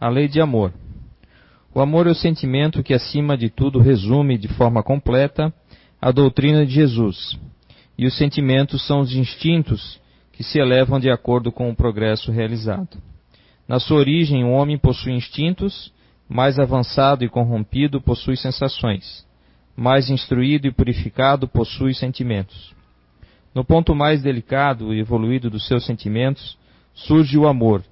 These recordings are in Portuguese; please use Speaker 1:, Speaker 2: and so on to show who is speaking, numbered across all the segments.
Speaker 1: A lei de amor. O amor é o sentimento que, acima de tudo, resume de forma completa a doutrina de Jesus. E os sentimentos são os instintos que se elevam de acordo com o progresso realizado. Na sua origem, o homem possui instintos, mais avançado e corrompido possui sensações, mais instruído e purificado possui sentimentos. No ponto mais delicado e evoluído dos seus sentimentos, surge o amor.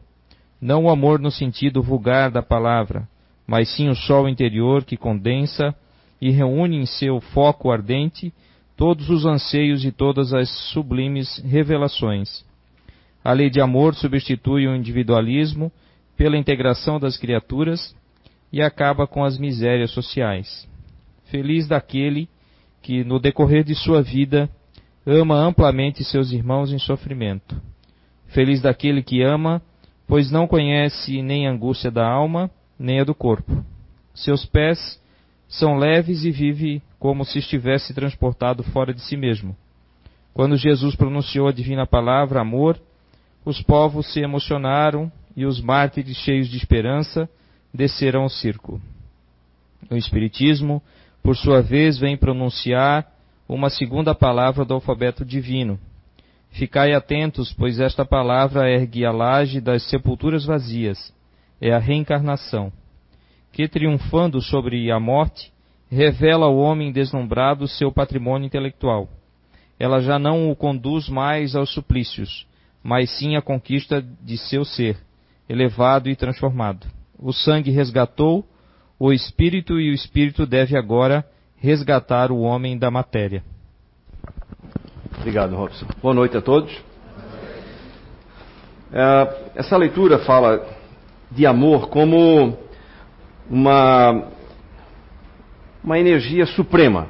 Speaker 1: Não o amor no sentido vulgar da palavra, mas sim o sol interior que condensa e reúne em seu foco ardente todos os anseios e todas as sublimes revelações. A lei de amor substitui o individualismo pela integração das criaturas e acaba com as misérias sociais. Feliz daquele que, no decorrer de sua vida, ama amplamente seus irmãos em sofrimento. Feliz daquele que ama, pois não conhece nem a angústia da alma, nem a do corpo. Seus pés são leves e vive como se estivesse transportado fora de si mesmo. Quando Jesus pronunciou a divina palavra amor, os povos se emocionaram e os mártires cheios de esperança desceram ao circo. O Espiritismo, por sua vez, vem pronunciar uma segunda palavra do alfabeto divino. Ficai atentos, pois esta palavra ergue a laje das sepulturas vazias, é a reencarnação, que triunfando sobre a morte, revela ao homem deslumbrado seu patrimônio intelectual. Ela já não o conduz mais aos suplícios, mas sim à conquista de seu ser, elevado e transformado. O sangue resgatou o espírito e o espírito deve agora resgatar o homem da matéria.
Speaker 2: Obrigado, Robson. Boa noite a todos. É, essa leitura fala de amor como uma, uma energia suprema.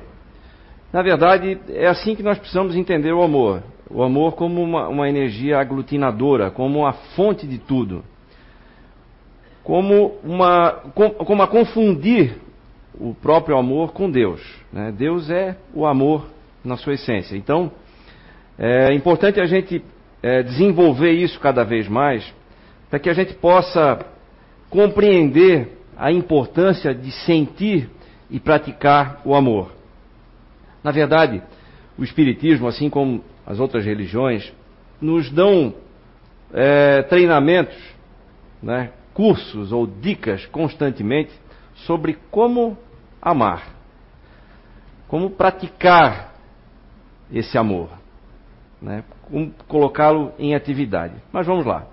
Speaker 2: Na verdade, é assim que nós precisamos entender o amor. O amor como uma, uma energia aglutinadora, como a fonte de tudo. Como, uma, como a confundir o próprio amor com Deus. Né? Deus é o amor na sua essência. Então, é importante a gente é, desenvolver isso cada vez mais, para que a gente possa compreender a importância de sentir e praticar o amor. Na verdade, o Espiritismo, assim como as outras religiões, nos dão é, treinamentos, né, cursos ou dicas constantemente sobre como amar. Como praticar esse amor. Né? Colocá-lo em atividade. Mas vamos lá.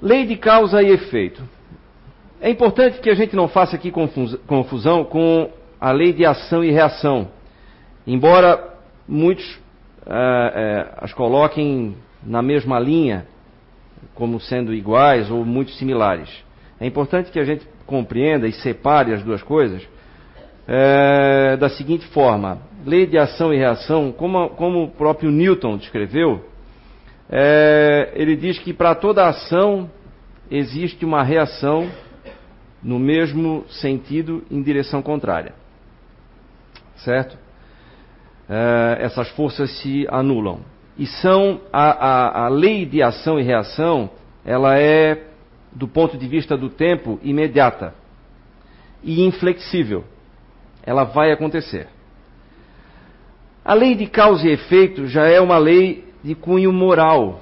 Speaker 2: Lei de causa e efeito. É importante que a gente não faça aqui confusão com a lei de ação e reação. Embora muitos é, é, as coloquem na mesma linha, como sendo iguais ou muito similares. É importante que a gente compreenda e separe as duas coisas é, da seguinte forma: lei de ação e reação, como, como o próprio Newton descreveu, é, ele diz que para toda ação existe uma reação no mesmo sentido em direção contrária. Certo? É, essas forças se anulam. E são a, a, a lei de ação e reação, ela é do ponto de vista do tempo, imediata e inflexível. Ela vai acontecer. A lei de causa e efeito já é uma lei de cunho moral.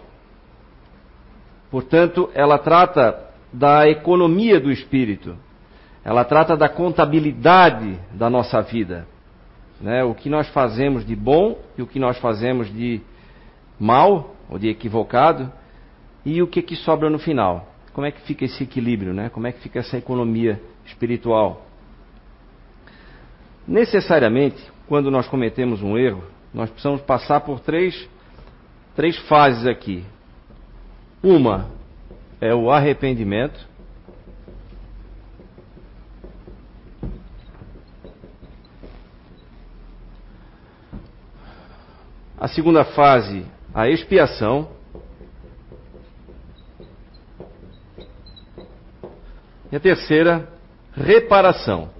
Speaker 2: Portanto, ela trata da economia do espírito. Ela trata da contabilidade da nossa vida. Né? O que nós fazemos de bom e o que nós fazemos de mal ou de equivocado e o que, que sobra no final como é que fica esse equilíbrio, né? Como é que fica essa economia espiritual? Necessariamente, quando nós cometemos um erro, nós precisamos passar por três, três fases aqui. Uma é o arrependimento. A segunda fase, a expiação. E a terceira, reparação.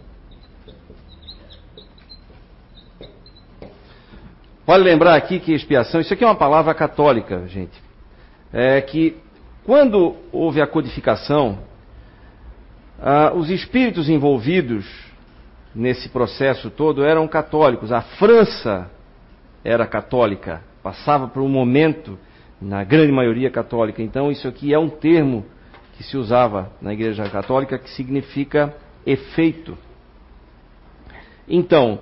Speaker 2: Vale lembrar aqui que expiação, isso aqui é uma palavra católica, gente. É que quando houve a codificação, ah, os espíritos envolvidos nesse processo todo eram católicos. A França era católica, passava por um momento, na grande maioria católica. Então, isso aqui é um termo que se usava na Igreja Católica que significa efeito. Então,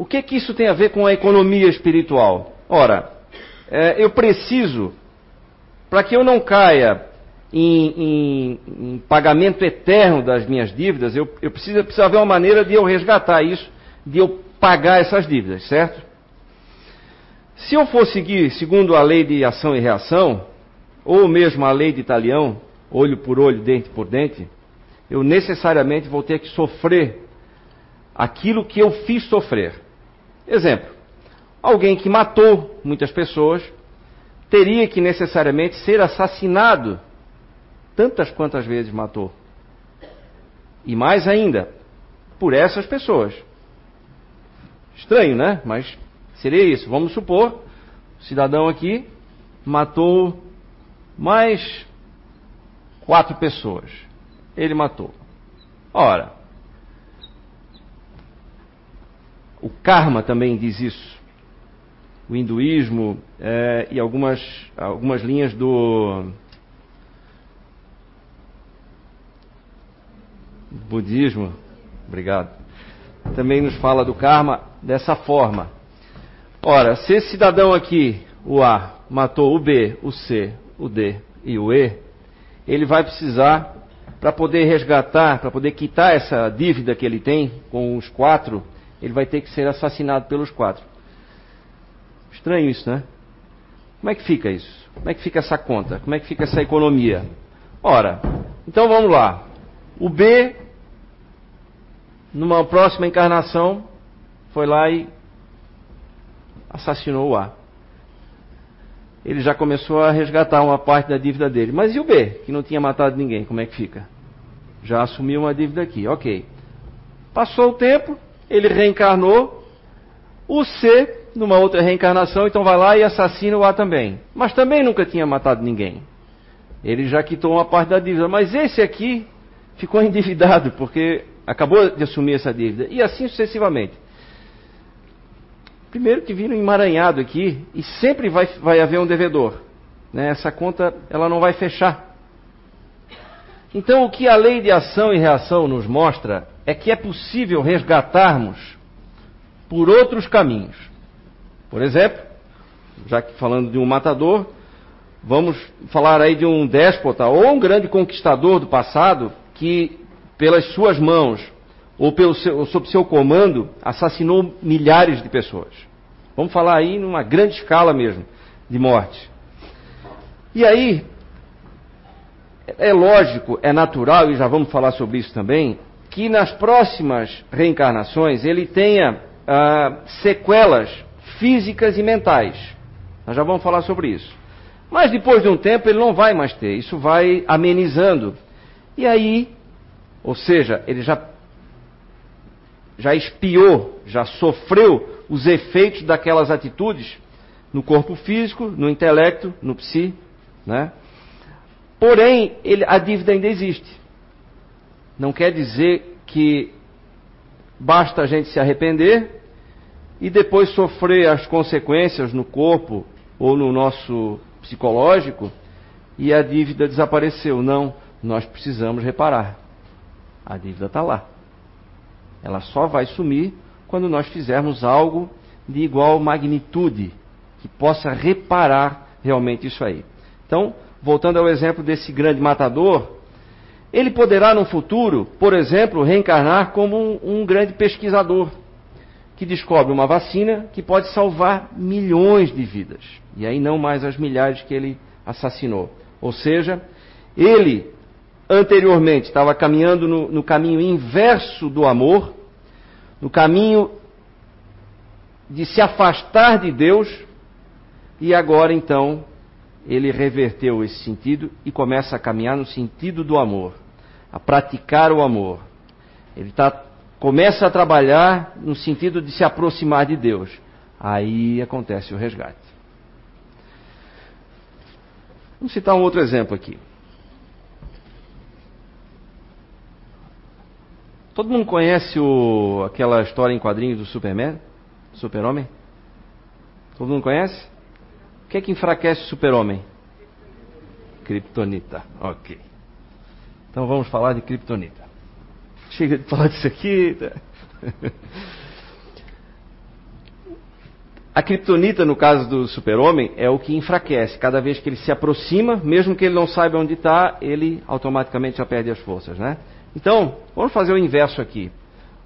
Speaker 2: o que que isso tem a ver com a economia espiritual? Ora, é, eu preciso, para que eu não caia em, em, em, pagamento eterno das minhas dívidas, eu, eu preciso, preciso haver uma maneira de eu resgatar isso, de eu pagar essas dívidas, certo? Se eu for seguir segundo a lei de ação e reação, ou mesmo a lei de Italião, olho por olho, dente por dente, eu necessariamente vou ter que sofrer aquilo que eu fiz sofrer. Exemplo: alguém que matou muitas pessoas teria que necessariamente ser assassinado tantas quantas vezes matou. E mais ainda, por essas pessoas. Estranho, né? Mas seria isso. Vamos supor, o cidadão aqui matou mais quatro pessoas. Ele matou. Ora, o karma também diz isso. O hinduísmo é, e algumas, algumas linhas do budismo, obrigado, também nos fala do karma dessa forma. Ora, se esse cidadão aqui, o A, matou o B, o C, o D e o E, ele vai precisar, para poder resgatar, para poder quitar essa dívida que ele tem com os quatro, ele vai ter que ser assassinado pelos quatro. Estranho isso, né? Como é que fica isso? Como é que fica essa conta? Como é que fica essa economia? Ora, então vamos lá. O B, numa próxima encarnação, foi lá e assassinou o A ele já começou a resgatar uma parte da dívida dele. Mas e o B, que não tinha matado ninguém, como é que fica? Já assumiu uma dívida aqui, ok. Passou o tempo, ele reencarnou. O C, numa outra reencarnação, então vai lá e assassina o A também. Mas também nunca tinha matado ninguém. Ele já quitou uma parte da dívida. Mas esse aqui ficou endividado, porque acabou de assumir essa dívida. E assim sucessivamente. Primeiro que viram emaranhado aqui e sempre vai, vai haver um devedor. Né? Essa conta ela não vai fechar. Então o que a lei de ação e reação nos mostra é que é possível resgatarmos por outros caminhos. Por exemplo, já que falando de um matador, vamos falar aí de um déspota ou um grande conquistador do passado que pelas suas mãos ou, pelo seu, ou sob seu comando, assassinou milhares de pessoas. Vamos falar aí numa grande escala mesmo de morte. E aí, é lógico, é natural, e já vamos falar sobre isso também, que nas próximas reencarnações ele tenha ah, sequelas físicas e mentais. Nós já vamos falar sobre isso. Mas depois de um tempo ele não vai mais ter, isso vai amenizando. E aí, ou seja, ele já já espiou, já sofreu os efeitos daquelas atitudes no corpo físico, no intelecto, no psi, né? Porém, ele, a dívida ainda existe. Não quer dizer que basta a gente se arrepender e depois sofrer as consequências no corpo ou no nosso psicológico e a dívida desapareceu. Não, nós precisamos reparar. A dívida está lá. Ela só vai sumir quando nós fizermos algo de igual magnitude, que possa reparar realmente isso aí. Então, voltando ao exemplo desse grande matador, ele poderá no futuro, por exemplo, reencarnar como um, um grande pesquisador que descobre uma vacina que pode salvar milhões de vidas. E aí não mais as milhares que ele assassinou. Ou seja, ele anteriormente estava caminhando no, no caminho inverso do amor, no caminho de se afastar de Deus, e agora então ele reverteu esse sentido e começa a caminhar no sentido do amor, a praticar o amor. Ele tá, começa a trabalhar no sentido de se aproximar de Deus. Aí acontece o resgate. Vamos citar um outro exemplo aqui. Todo mundo conhece o, aquela história em quadrinhos do Superman? Super-Homem? Todo mundo conhece? O que é que enfraquece o Super-Homem? Kryptonita. Ok. Então vamos falar de Kryptonita. Chega de falar disso aqui. A Kryptonita, no caso do Super-Homem, é o que enfraquece. Cada vez que ele se aproxima, mesmo que ele não saiba onde está, ele automaticamente já perde as forças, né? Então, vamos fazer o inverso aqui.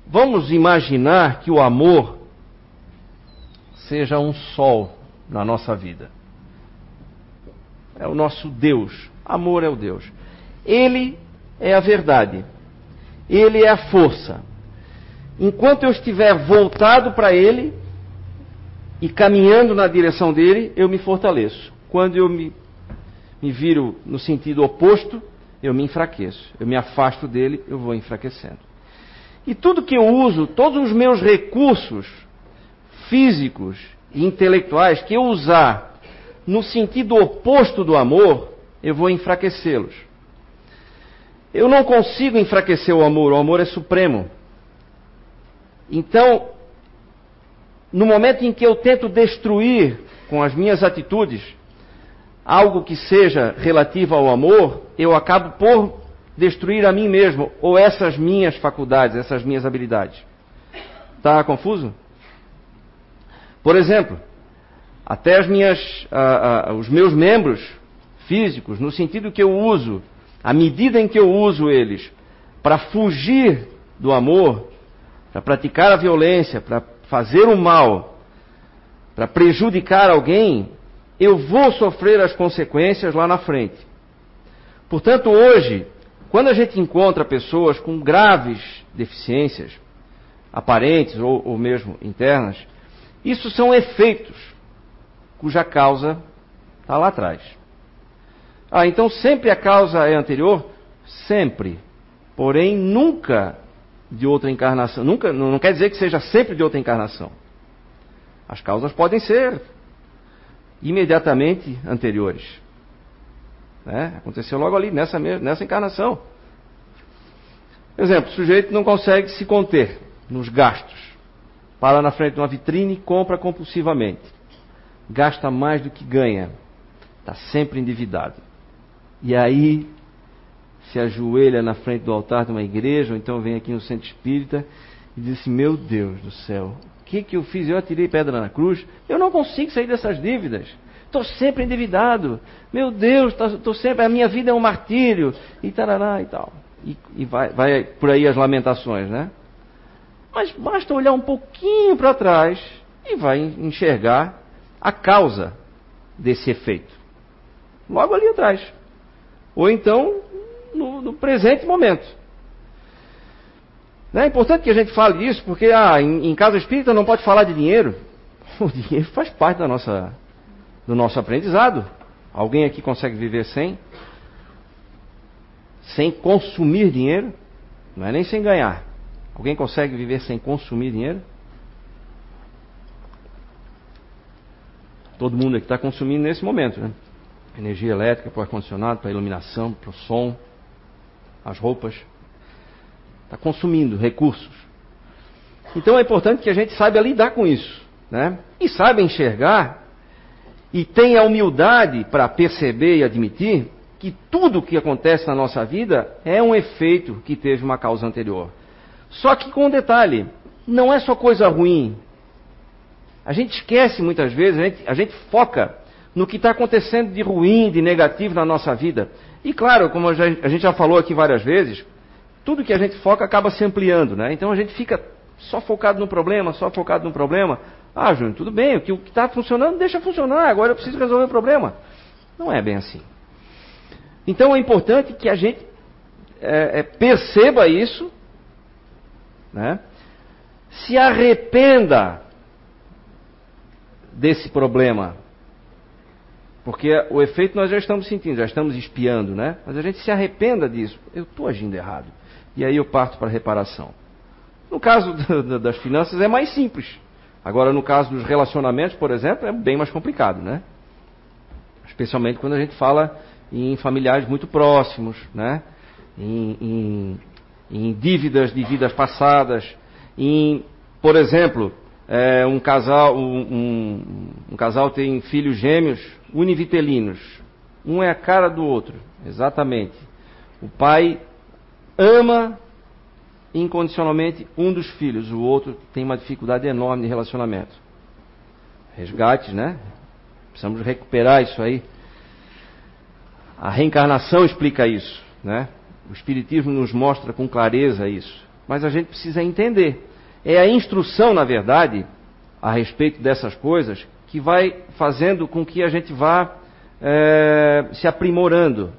Speaker 2: Vamos imaginar que o amor seja um sol na nossa vida. É o nosso Deus. Amor é o Deus. Ele é a verdade. Ele é a força. Enquanto eu estiver voltado para Ele e caminhando na direção dele, eu me fortaleço. Quando eu me, me viro no sentido oposto, eu me enfraqueço. Eu me afasto dele, eu vou enfraquecendo. E tudo que eu uso, todos os meus recursos físicos e intelectuais que eu usar no sentido oposto do amor, eu vou enfraquecê-los. Eu não consigo enfraquecer o amor, o amor é supremo. Então, no momento em que eu tento destruir com as minhas atitudes algo que seja relativo ao amor, eu acabo por destruir a mim mesmo ou essas minhas faculdades, essas minhas habilidades. Está confuso? Por exemplo, até as minhas, os meus membros físicos, no sentido que eu uso, à medida em que eu uso eles para fugir do amor, para praticar a violência, para fazer o mal, para prejudicar alguém, eu vou sofrer as consequências lá na frente. Portanto, hoje, quando a gente encontra pessoas com graves deficiências, aparentes ou, ou mesmo internas, isso são efeitos cuja causa está lá atrás. Ah, então sempre a causa é anterior? Sempre. Porém, nunca de outra encarnação. Nunca, não quer dizer que seja sempre de outra encarnação. As causas podem ser imediatamente anteriores. Né? Aconteceu logo ali, nessa, nessa encarnação. Exemplo, o sujeito não consegue se conter nos gastos. Para na frente de uma vitrine e compra compulsivamente. Gasta mais do que ganha. Está sempre endividado. E aí se ajoelha na frente do altar de uma igreja, ou então vem aqui no centro espírita e diz assim: Meu Deus do céu, que, que eu fiz? Eu atirei pedra na cruz. Eu não consigo sair dessas dívidas. Estou sempre endividado. Meu Deus, estou sempre. A minha vida é um martírio. E tarará e tal. E, e vai, vai por aí as lamentações, né? Mas basta olhar um pouquinho para trás e vai enxergar a causa desse efeito. Logo ali atrás. Ou então no, no presente momento. É importante que a gente fale isso, porque ah, em, em casa espírita não pode falar de dinheiro. O dinheiro faz parte da nossa, do nosso aprendizado. Alguém aqui consegue viver sem? Sem consumir dinheiro? Não é nem sem ganhar. Alguém consegue viver sem consumir dinheiro? Todo mundo aqui está consumindo nesse momento, né? Energia elétrica para o ar-condicionado, para a iluminação, para o som, as roupas. Está consumindo recursos. Então é importante que a gente saiba lidar com isso. Né? E saiba enxergar e tenha humildade para perceber e admitir que tudo o que acontece na nossa vida é um efeito que teve uma causa anterior. Só que com um detalhe, não é só coisa ruim. A gente esquece muitas vezes, a gente, a gente foca no que está acontecendo de ruim, de negativo na nossa vida. E claro, como a gente já falou aqui várias vezes, tudo que a gente foca acaba se ampliando, né? Então a gente fica só focado no problema, só focado no problema. Ah, Júnior, tudo bem, o que está funcionando, deixa funcionar, agora eu preciso resolver o problema. Não é bem assim. Então é importante que a gente é, é, perceba isso, né? se arrependa desse problema. Porque o efeito nós já estamos sentindo, já estamos espiando, né? Mas a gente se arrependa disso. Eu estou agindo errado e aí eu parto para a reparação. No caso das finanças é mais simples. Agora, no caso dos relacionamentos, por exemplo, é bem mais complicado, né? Especialmente quando a gente fala em familiares muito próximos, né? Em, em, em dívidas de vidas passadas, em, por exemplo, é, um, casal, um, um, um casal tem filhos gêmeos univitelinos. Um é a cara do outro, exatamente. O pai ama incondicionalmente um dos filhos, o outro tem uma dificuldade enorme de relacionamento. Resgates, né? Precisamos recuperar isso aí. A reencarnação explica isso, né? O Espiritismo nos mostra com clareza isso. Mas a gente precisa entender. É a instrução, na verdade, a respeito dessas coisas, que vai fazendo com que a gente vá é, se aprimorando,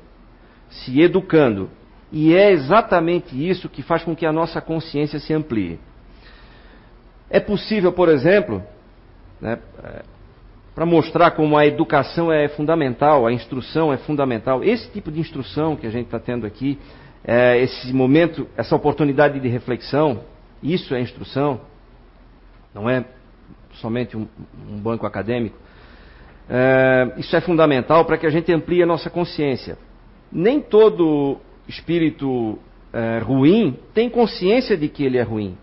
Speaker 2: se educando. E é exatamente isso que faz com que a nossa consciência se amplie. É possível, por exemplo, né, para mostrar como a educação é fundamental, a instrução é fundamental, esse tipo de instrução que a gente está tendo aqui, é, esse momento, essa oportunidade de reflexão, isso é instrução, não é somente um, um banco acadêmico. É, isso é fundamental para que a gente amplie a nossa consciência. Nem todo espírito é, ruim tem consciência de que ele é ruim.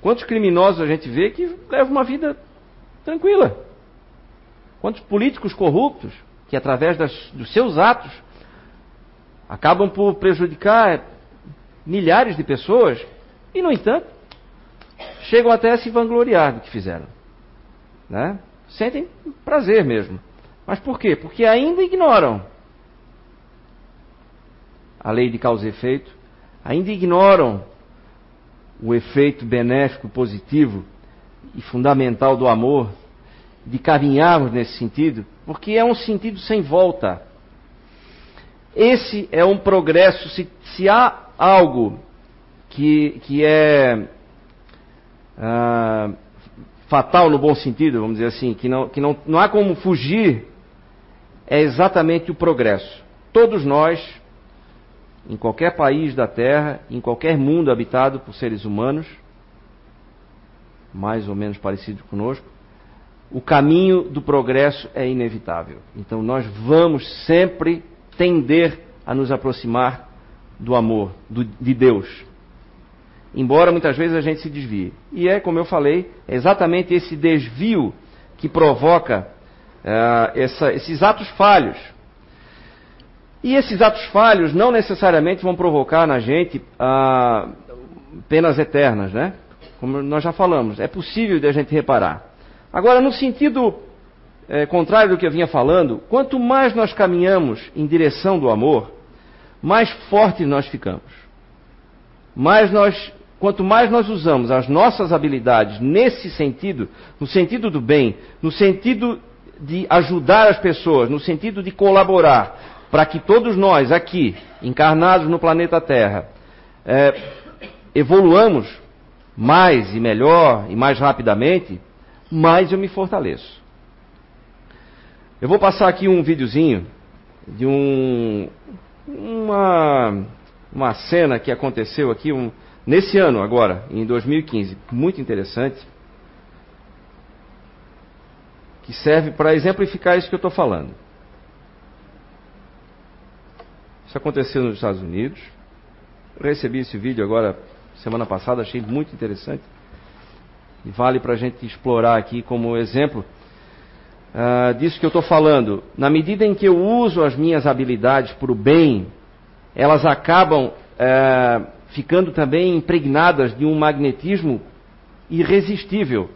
Speaker 2: Quantos criminosos a gente vê que levam uma vida tranquila? Quantos políticos corruptos que, através das, dos seus atos, acabam por prejudicar milhares de pessoas e, no entanto, chegam até a se vangloriar do que fizeram. Né? Sentem prazer mesmo. Mas por quê? Porque ainda ignoram a lei de causa e efeito, ainda ignoram o efeito benéfico, positivo e fundamental do amor, de caminharmos nesse sentido, porque é um sentido sem volta. Esse é um progresso. Se, se há algo que, que é ah, fatal no bom sentido, vamos dizer assim, que, não, que não, não há como fugir, é exatamente o progresso. Todos nós, em qualquer país da Terra, em qualquer mundo habitado por seres humanos, mais ou menos parecidos conosco, o caminho do progresso é inevitável. Então nós vamos sempre tender a nos aproximar do amor, do, de Deus. Embora muitas vezes a gente se desvie. E é, como eu falei, é exatamente esse desvio que provoca uh, essa, esses atos falhos. E esses atos falhos não necessariamente vão provocar na gente uh, penas eternas, né? Como nós já falamos, é possível de a gente reparar. Agora, no sentido é, contrário do que eu vinha falando, quanto mais nós caminhamos em direção do amor, mais fortes nós ficamos. Mais nós, quanto mais nós usamos as nossas habilidades nesse sentido, no sentido do bem, no sentido de ajudar as pessoas, no sentido de colaborar, para que todos nós aqui, encarnados no planeta Terra, é, evoluamos mais e melhor e mais rapidamente, mais eu me fortaleço. Eu vou passar aqui um videozinho de um, uma, uma cena que aconteceu aqui um, nesse ano agora, em 2015, muito interessante, que serve para exemplificar isso que eu estou falando. Isso aconteceu nos Estados Unidos. Recebi esse vídeo agora semana passada, achei muito interessante. E vale para a gente explorar aqui como exemplo uh, disso que eu estou falando. Na medida em que eu uso as minhas habilidades para o bem, elas acabam uh, ficando também impregnadas de um magnetismo irresistível,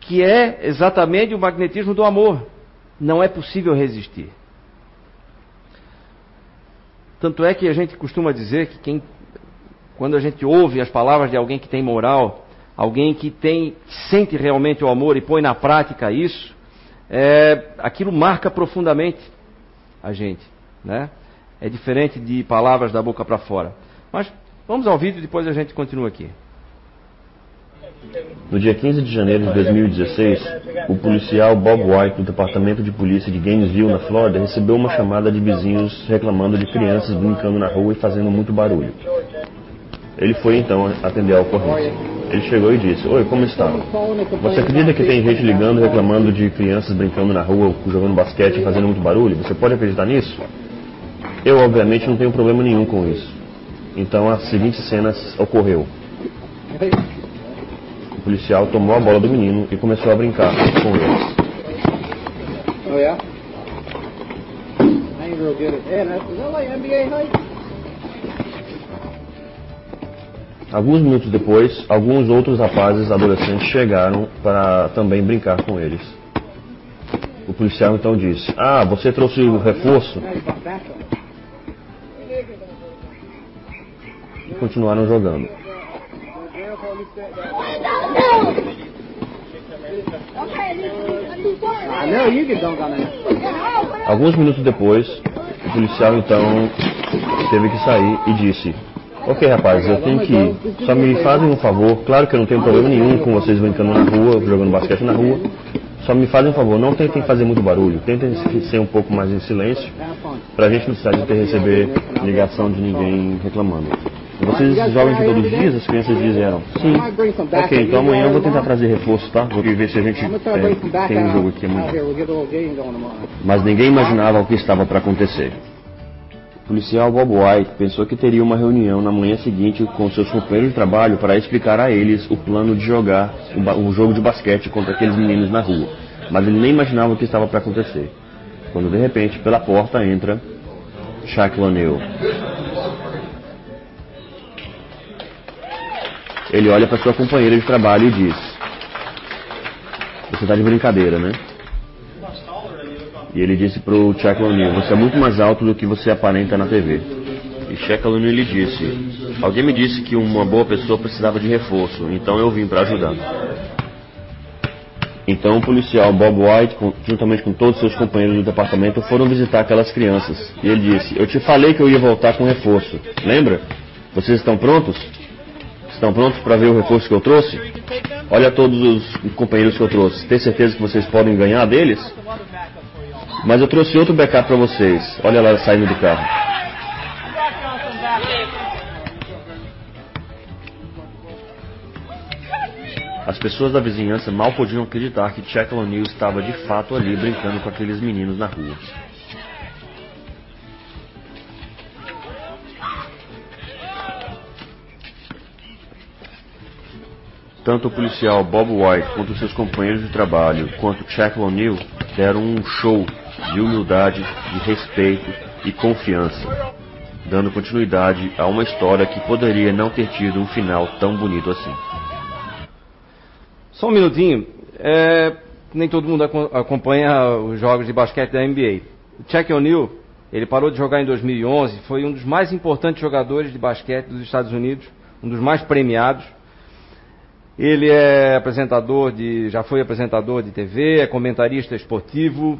Speaker 2: que é exatamente o magnetismo do amor. Não é possível resistir. Tanto é que a gente costuma dizer que quem, quando a gente ouve as palavras de alguém que tem moral, alguém que tem, sente realmente o amor e põe na prática isso, é, aquilo marca profundamente a gente, né? É diferente de palavras da boca para fora. Mas vamos ao vídeo e depois a gente continua aqui.
Speaker 3: No dia 15 de janeiro de 2016, o policial Bob White do Departamento de Polícia de Gainesville, na Flórida, recebeu uma chamada de vizinhos reclamando de crianças brincando na rua e fazendo muito barulho. Ele foi então atender a ocorrência. Ele chegou e disse: Oi, como está? Você acredita que tem gente ligando reclamando de crianças brincando na rua, jogando basquete e fazendo muito barulho? Você pode acreditar nisso? Eu, obviamente, não tenho problema nenhum com isso. Então a seguinte cena ocorreu. O policial tomou a bola do menino e começou a brincar com eles.
Speaker 4: Oh yeah? I ain't real good at that. Is that like NBA height?
Speaker 3: Alguns minutos depois, alguns outros rapazes adolescentes chegaram para também brincar com eles. O policial então disse: Ah, você trouxe o reforço? E continuaram jogando. Alguns minutos depois, o policial então teve que sair e disse: Ok, rapazes, eu tenho que ir. Só me fazem um favor. Claro que eu não tenho problema nenhum com vocês brincando na rua, jogando basquete na rua. Só me fazem um favor, não tentem fazer muito barulho. Tentem ser um pouco mais em silêncio, para a gente não precisar de ter receber ligação de ninguém reclamando. Vocês jogam aqui todos os dias? As crianças disseram. Sim. Ok, então amanhã eu vou tentar trazer reforço, tá? Vou ver se a gente é, tem um jogo aqui amanhã. Mas ninguém imaginava o que estava para acontecer. Policial Bob White pensou que teria uma reunião na manhã seguinte com seus companheiros de trabalho para explicar a eles o plano de jogar um jogo de basquete contra aqueles meninos na rua. Mas ele nem imaginava o que estava para acontecer. Quando de repente, pela porta entra Shaq O'Neal. Ele olha para sua companheira de trabalho e diz: Você está de brincadeira, né? E ele disse para o Chuck Você é muito mais alto do que você aparenta na TV. E Chuck O'Neal lhe disse: Alguém me disse que uma boa pessoa precisava de reforço, então eu vim para ajudar. Então o policial Bob White, juntamente com todos seus companheiros do departamento, foram visitar aquelas crianças. E ele disse: Eu te falei que eu ia voltar com reforço. Lembra? Vocês estão prontos? Estão prontos para ver o reforço que eu trouxe? Olha todos os companheiros que eu trouxe. Tem certeza que vocês podem ganhar deles? Mas eu trouxe outro backup para vocês. Olha lá saindo do carro. As pessoas da vizinhança mal podiam acreditar que Shaquille O'Neal estava de fato ali brincando com aqueles meninos na rua. Tanto o policial Bob White quanto seus companheiros de trabalho, quanto Shaquille O'Neal, deram um show de humildade, de respeito e confiança, dando continuidade a uma história que poderia não ter tido um final tão bonito assim.
Speaker 2: Só um minutinho. É, nem todo mundo acompanha os jogos de basquete da NBA. O Chuck O'Neal, ele parou de jogar em 2011, foi um dos mais importantes jogadores de basquete dos Estados Unidos, um dos mais premiados. Ele é apresentador de, já foi apresentador de TV, é comentarista esportivo,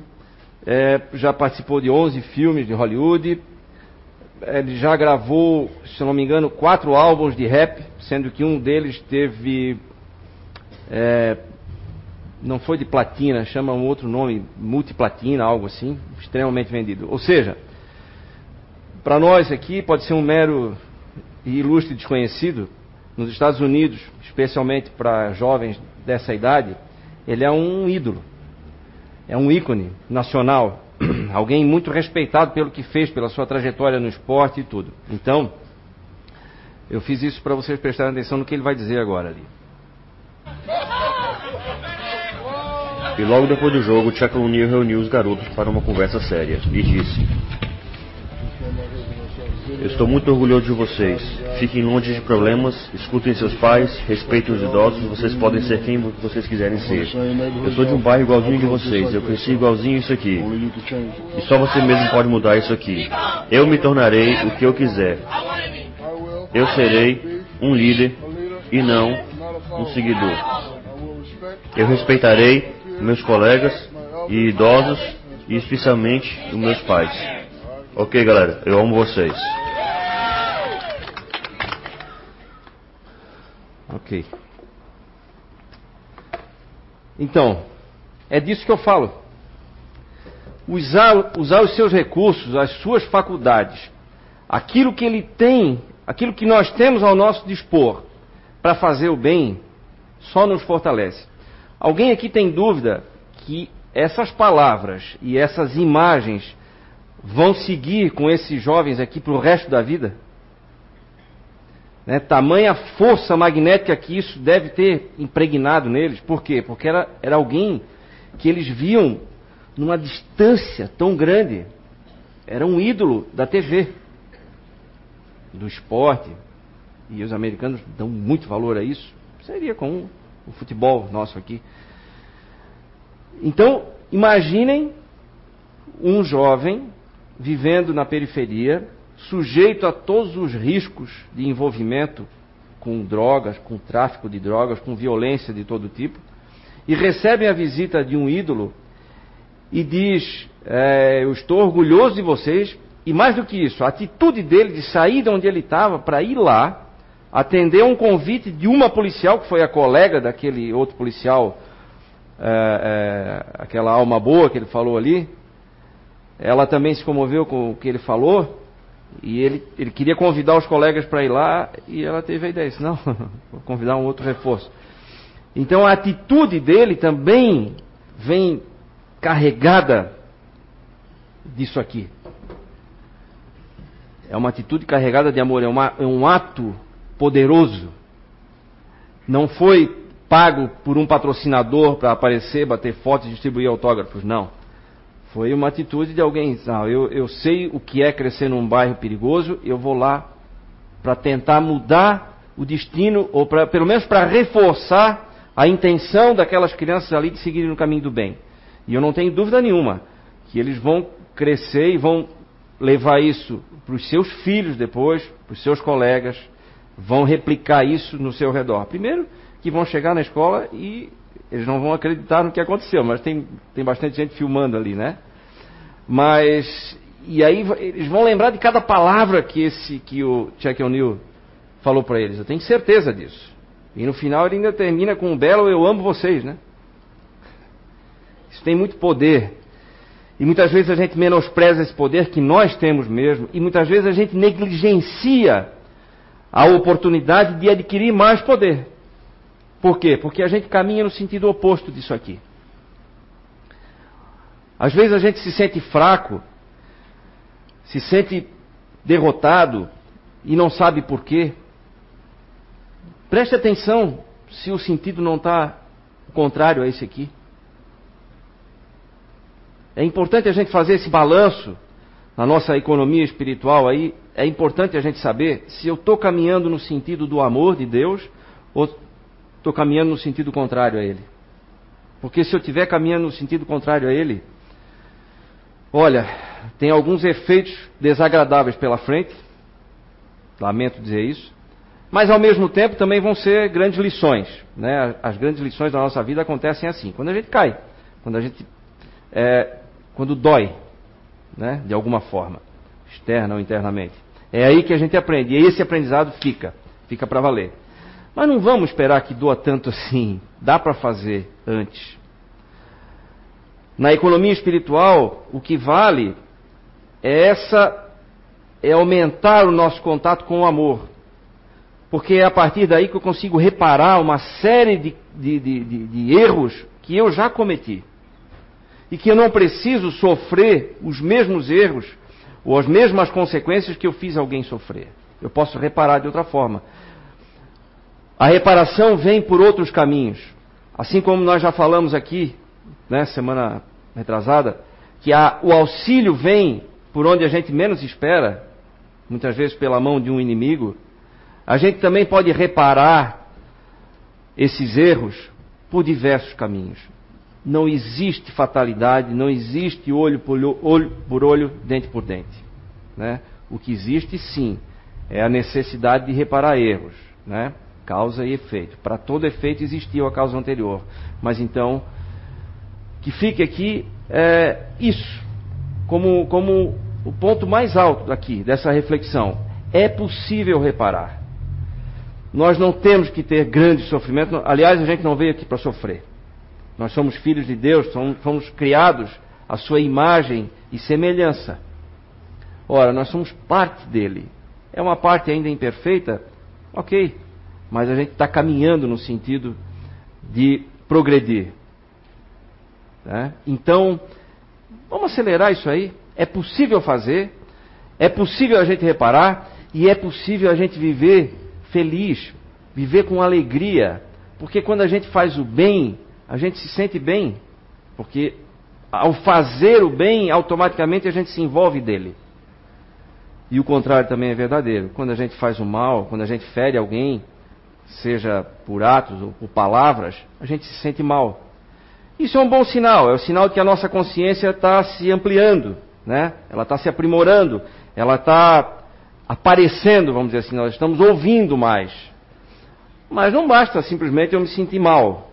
Speaker 2: é, já participou de 11 filmes de Hollywood. Ele já gravou, se não me engano, quatro álbuns de rap, sendo que um deles teve. É, não foi de platina, chama um outro nome, multiplatina, algo assim, extremamente vendido. Ou seja, para nós aqui pode ser um mero e ilustre desconhecido, nos Estados Unidos, especialmente para jovens dessa idade, ele é um ídolo, é um ícone nacional, alguém muito respeitado pelo que fez, pela sua trajetória no esporte e tudo. Então, eu fiz isso para vocês prestarem atenção no que ele vai dizer agora ali.
Speaker 3: E logo depois do jogo, Chuck O'Neill reuniu os garotos para uma conversa séria e disse: eu estou muito orgulhoso de vocês. Fiquem longe de problemas, escutem seus pais, respeitem os idosos, vocês podem ser quem vocês quiserem ser. Eu sou de um bairro igualzinho de vocês, eu cresci igualzinho isso aqui. E só você mesmo pode mudar isso aqui. Eu me tornarei o que eu quiser. Eu serei um líder e não um seguidor. Eu respeitarei meus colegas e idosos e especialmente os meus pais. Ok, galera, eu amo vocês.
Speaker 2: Ok. Então, é disso que eu falo. Usar, usar os seus recursos, as suas faculdades, aquilo que ele tem, aquilo que nós temos ao nosso dispor para fazer o bem, só nos fortalece. Alguém aqui tem dúvida que essas palavras e essas imagens vão seguir com esses jovens aqui para o resto da vida? Né? Tamanha força magnética que isso deve ter impregnado neles. Por quê? Porque era, era alguém que eles viam numa distância tão grande. Era um ídolo da TV, do esporte. E os americanos dão muito valor a isso. Seria com o futebol nosso aqui. Então, imaginem um jovem vivendo na periferia, sujeito a todos os riscos de envolvimento com drogas, com tráfico de drogas, com violência de todo tipo, e recebem a visita de um ídolo e diz: é, Eu estou orgulhoso de vocês, e mais do que isso, a atitude dele de sair de onde ele estava para ir lá, atender um convite de uma policial, que foi a colega daquele outro policial, é, é, aquela alma boa que ele falou ali, ela também se comoveu com o que ele falou e ele, ele queria convidar os colegas para ir lá e ela teve a ideia, disse, não, vou convidar um outro reforço. Então a atitude dele também vem carregada disso aqui. É uma atitude carregada de amor, é, uma, é um ato poderoso. Não foi pago por um patrocinador para aparecer, bater fotos e distribuir autógrafos, não. Foi uma atitude de alguém, ah, eu, eu sei o que é crescer num bairro perigoso, eu vou lá para tentar mudar o destino, ou pra, pelo menos para reforçar a intenção daquelas crianças ali de seguirem no caminho do bem. E eu não tenho dúvida nenhuma que eles vão crescer e vão levar isso para os seus filhos depois, para os seus colegas, vão replicar isso no seu redor. Primeiro, que vão chegar na escola e eles não vão acreditar no que aconteceu, mas tem, tem bastante gente filmando ali, né? Mas, e aí eles vão lembrar de cada palavra que esse, que o Chuck O'Neill falou para eles. Eu tenho certeza disso. E no final ele ainda termina com um belo eu amo vocês, né? Isso tem muito poder. E muitas vezes a gente menospreza esse poder que nós temos mesmo, e muitas vezes a gente negligencia a oportunidade de adquirir mais poder. Por quê? Porque a gente caminha no sentido oposto disso aqui. Às vezes a gente se sente fraco, se sente derrotado e não sabe por quê. Preste atenção se o sentido não está contrário a esse aqui. É importante a gente fazer esse balanço na nossa economia espiritual aí. É importante a gente saber se eu estou caminhando no sentido do amor de Deus ou estou caminhando no sentido contrário a ele. Porque se eu estiver caminhando no sentido contrário a ele, olha, tem alguns efeitos desagradáveis pela frente, lamento dizer isso, mas ao mesmo tempo também vão ser grandes lições. Né? As grandes lições da nossa vida acontecem assim, quando a gente cai, quando a gente. É, quando dói, né? de alguma forma, externa ou internamente. É aí que a gente aprende, e esse aprendizado fica, fica para valer. Mas não vamos esperar que doa tanto assim. Dá para fazer antes. Na economia espiritual, o que vale é essa é aumentar o nosso contato com o amor. Porque é a partir daí que eu consigo reparar uma série de, de, de, de erros que eu já cometi. E que eu não preciso sofrer os mesmos erros ou as mesmas consequências que eu fiz alguém sofrer. Eu posso reparar de outra forma. A reparação vem por outros caminhos. Assim como nós já falamos aqui, né, semana retrasada, que a, o auxílio vem por onde a gente menos espera, muitas vezes pela mão de um inimigo, a gente também pode reparar esses erros por diversos caminhos. Não existe fatalidade, não existe olho por olho, por olho dente por dente. Né? O que existe, sim, é a necessidade de reparar erros. Né? Causa e efeito. Para todo efeito existiu a causa anterior. Mas então, que fique aqui é, isso, como, como o ponto mais alto aqui dessa reflexão. É possível reparar. Nós não temos que ter grande sofrimento. Aliás, a gente não veio aqui para sofrer. Nós somos filhos de Deus, somos, fomos criados à sua imagem e semelhança. Ora, nós somos parte dele. É uma parte ainda imperfeita? Ok mas a gente está caminhando no sentido de progredir. Né? Então, vamos acelerar isso aí. É possível fazer, é possível a gente reparar e é possível a gente viver feliz, viver com alegria, porque quando a gente faz o bem, a gente se sente bem, porque ao fazer o bem, automaticamente a gente se envolve dele. E o contrário também é verdadeiro. Quando a gente faz o mal, quando a gente fere alguém, seja por atos ou por palavras, a gente se sente mal. Isso é um bom sinal, é o sinal de que a nossa consciência está se ampliando, né? ela está se aprimorando, ela está aparecendo, vamos dizer assim, nós estamos ouvindo mais. Mas não basta simplesmente eu me sentir mal.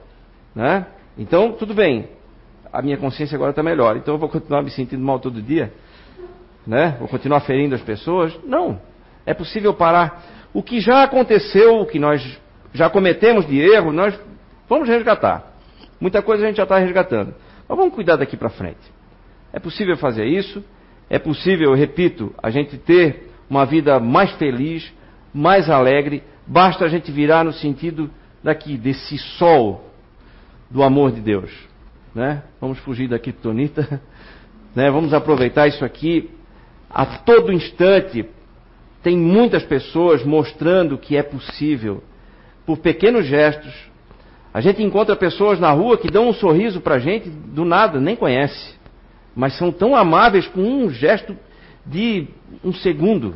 Speaker 2: Né? Então, tudo bem, a minha consciência agora está melhor, então eu vou continuar me sentindo mal todo dia? Né? Vou continuar ferindo as pessoas? Não. É possível parar. O que já aconteceu, o que nós já cometemos de erro, nós vamos resgatar. Muita coisa a gente já está resgatando. Mas vamos cuidar daqui para frente. É possível fazer isso. É possível, repito, a gente ter uma vida mais feliz, mais alegre. Basta a gente virar no sentido daqui, desse sol do amor de Deus. Né? Vamos fugir da criptonita. Né? Vamos aproveitar isso aqui. A todo instante tem muitas pessoas mostrando que é possível, por pequenos gestos, a gente encontra pessoas na rua que dão um sorriso para a gente do nada, nem conhece. Mas são tão amáveis com um gesto de um segundo.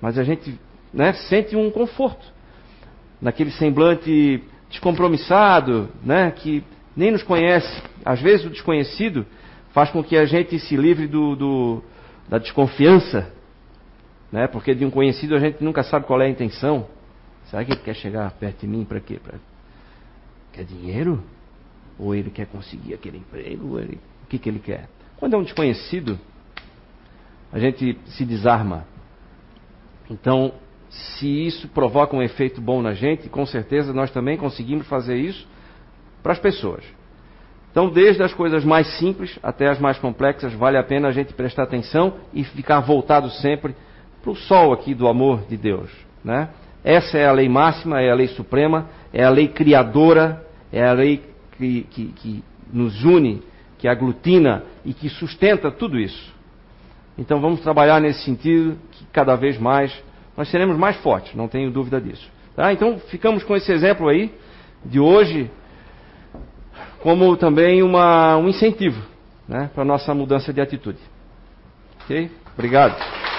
Speaker 2: Mas a gente né, sente um conforto. Naquele semblante descompromissado, né, que nem nos conhece. Às vezes o desconhecido faz com que a gente se livre do, do, da desconfiança. Né, porque de um conhecido a gente nunca sabe qual é a intenção. Será que ele quer chegar perto de mim para quê? Pra Quer dinheiro? Ou ele quer conseguir aquele emprego? Ele... O que, que ele quer? Quando é um desconhecido, a gente se desarma. Então, se isso provoca um efeito bom na gente, com certeza nós também conseguimos fazer isso para as pessoas. Então, desde as coisas mais simples até as mais complexas, vale a pena a gente prestar atenção e ficar voltado sempre para o sol aqui do amor de Deus. Né? Essa é a lei máxima, é a lei suprema, é a lei criadora, é a lei que, que, que nos une, que aglutina e que sustenta tudo isso. Então vamos trabalhar nesse sentido que cada vez mais nós seremos mais fortes, não tenho dúvida disso. Tá? Então ficamos com esse exemplo aí de hoje como também uma, um incentivo né, para a nossa mudança de atitude. Ok? Obrigado.